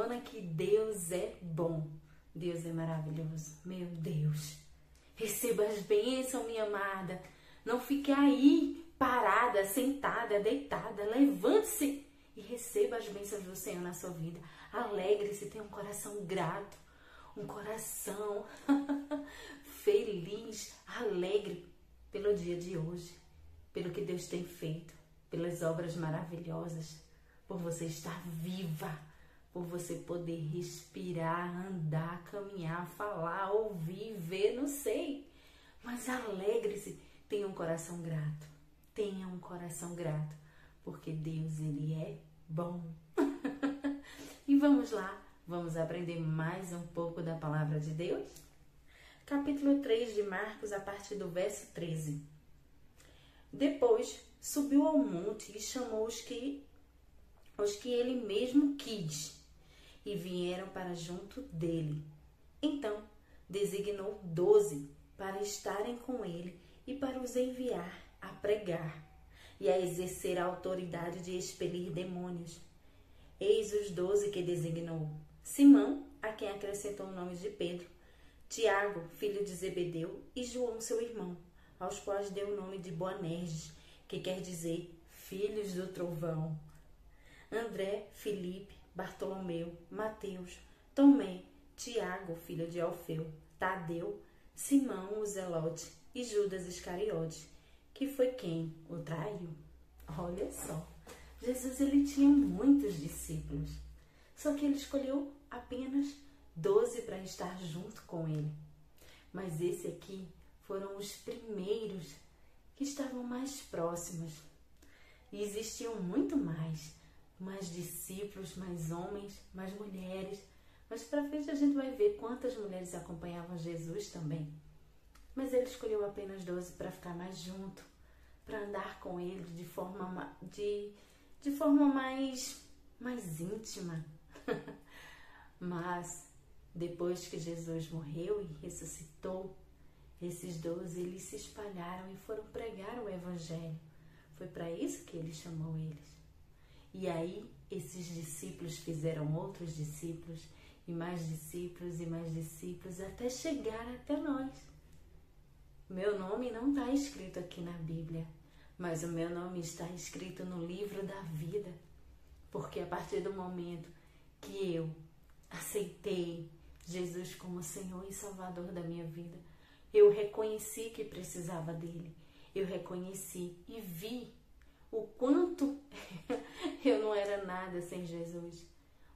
Saiba, que Deus é bom. Deus é maravilhoso. Meu Deus. Receba as bênçãos, minha amada. Não fique aí parada, sentada, deitada. Levante-se e receba as bênçãos do Senhor na sua vida. Alegre-se, tenha um coração grato, um coração feliz, alegre pelo dia de hoje, pelo que Deus tem feito, pelas obras maravilhosas, por você estar viva, por você poder respirar, andar, caminhar, falar, ouvir, ver, não sei. Mas alegre-se, tenha um coração grato. Tenha um coração grato, porque Deus ele é bom. e vamos lá, vamos aprender mais um pouco da palavra de Deus? Capítulo 3 de Marcos, a partir do verso 13. Depois subiu ao monte e chamou os que os que ele mesmo quis, e vieram para junto dele. Então designou doze para estarem com ele e para os enviar a pregar e a exercer a autoridade de expelir demônios. Eis os doze que designou: Simão, a quem acrescentou o nome de Pedro, Tiago, filho de Zebedeu, e João, seu irmão, aos quais deu o nome de Boanerges, que quer dizer filhos do trovão. André, Felipe, Bartolomeu, Mateus, Tomé, Tiago, filho de Alfeu, Tadeu, Simão, o Zelote e Judas Iscariote, que foi quem o traiu. Olha só, Jesus ele tinha muitos discípulos, só que ele escolheu apenas doze para estar junto com ele. Mas esse aqui foram os primeiros que estavam mais próximos. E existiam muito mais, mais discípulos, mais homens, mais mulheres. Mas para frente a gente vai ver quantas mulheres acompanhavam Jesus também. Mas ele escolheu apenas 12 para ficar mais junto, para andar com ele de forma, de, de forma mais, mais íntima. Mas depois que Jesus morreu e ressuscitou, esses doze eles se espalharam e foram pregar o Evangelho. Foi para isso que ele chamou eles. E aí esses discípulos fizeram outros discípulos e mais discípulos e mais discípulos até chegar até nós. Meu nome não está escrito aqui na Bíblia, mas o meu nome está escrito no livro da vida. Porque a partir do momento que eu aceitei Jesus como Senhor e Salvador da minha vida, eu reconheci que precisava dele. Eu reconheci e vi o quanto eu não era nada sem Jesus.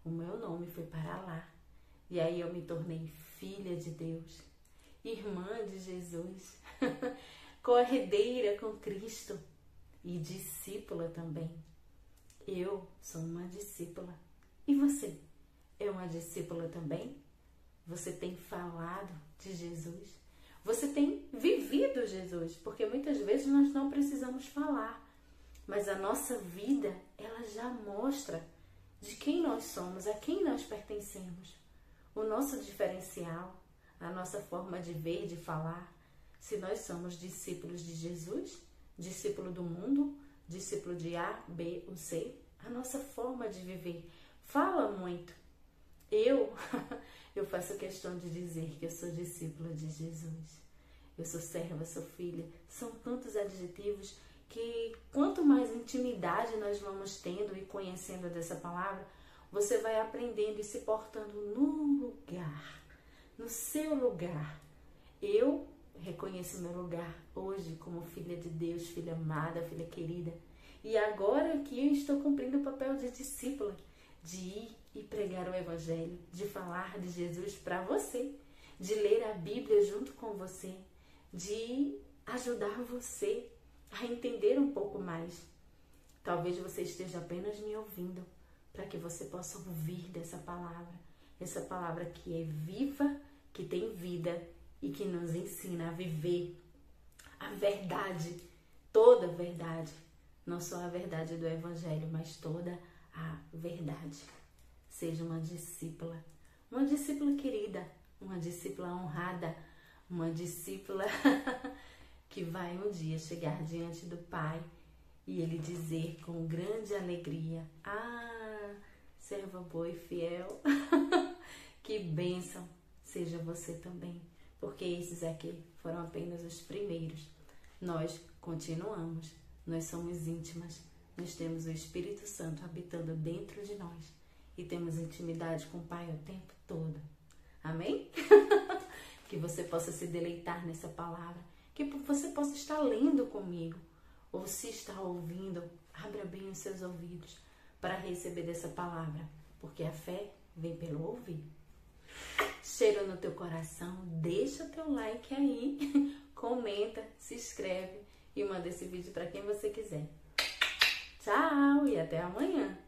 O meu nome foi para lá. E aí eu me tornei filha de Deus, irmã de Jesus, corredeira com Cristo e discípula também. Eu sou uma discípula. E você é uma discípula também? Você tem falado de Jesus? Você tem vivido Jesus? Porque muitas vezes nós não precisamos falar mas a nossa vida, ela já mostra de quem nós somos, a quem nós pertencemos. O nosso diferencial, a nossa forma de ver, de falar. Se nós somos discípulos de Jesus, discípulo do mundo, discípulo de A, B ou C, a nossa forma de viver fala muito. Eu, eu faço questão de dizer que eu sou discípula de Jesus. Eu sou serva, sou filha. São tantos adjetivos que quanto mais intimidade nós vamos tendo e conhecendo dessa palavra, você vai aprendendo e se portando no lugar, no seu lugar. Eu reconheço meu lugar hoje como filha de Deus, filha amada, filha querida. E agora que eu estou cumprindo o papel de discípula, de ir e pregar o Evangelho, de falar de Jesus para você, de ler a Bíblia junto com você, de ajudar você a entender um pouco mais. Talvez você esteja apenas me ouvindo para que você possa ouvir dessa palavra, essa palavra que é viva, que tem vida e que nos ensina a viver a verdade, toda a verdade, não só a verdade do Evangelho, mas toda a verdade. Seja uma discípula, uma discípula querida, uma discípula honrada, uma discípula que vai um dia chegar diante do Pai e ele dizer com grande alegria: Ah, serva boa e fiel. que bênção seja você também, porque esses aqui foram apenas os primeiros. Nós continuamos, nós somos íntimas, nós temos o Espírito Santo habitando dentro de nós e temos intimidade com o Pai o tempo todo. Amém? que você possa se deleitar nessa palavra, que você possa estar lendo comigo, ou se está ouvindo, abra bem os seus ouvidos para receber dessa palavra, porque a fé vem pelo ouvir. Cheiro no teu coração, deixa teu like aí, comenta, se inscreve e manda esse vídeo para quem você quiser. Tchau e até amanhã!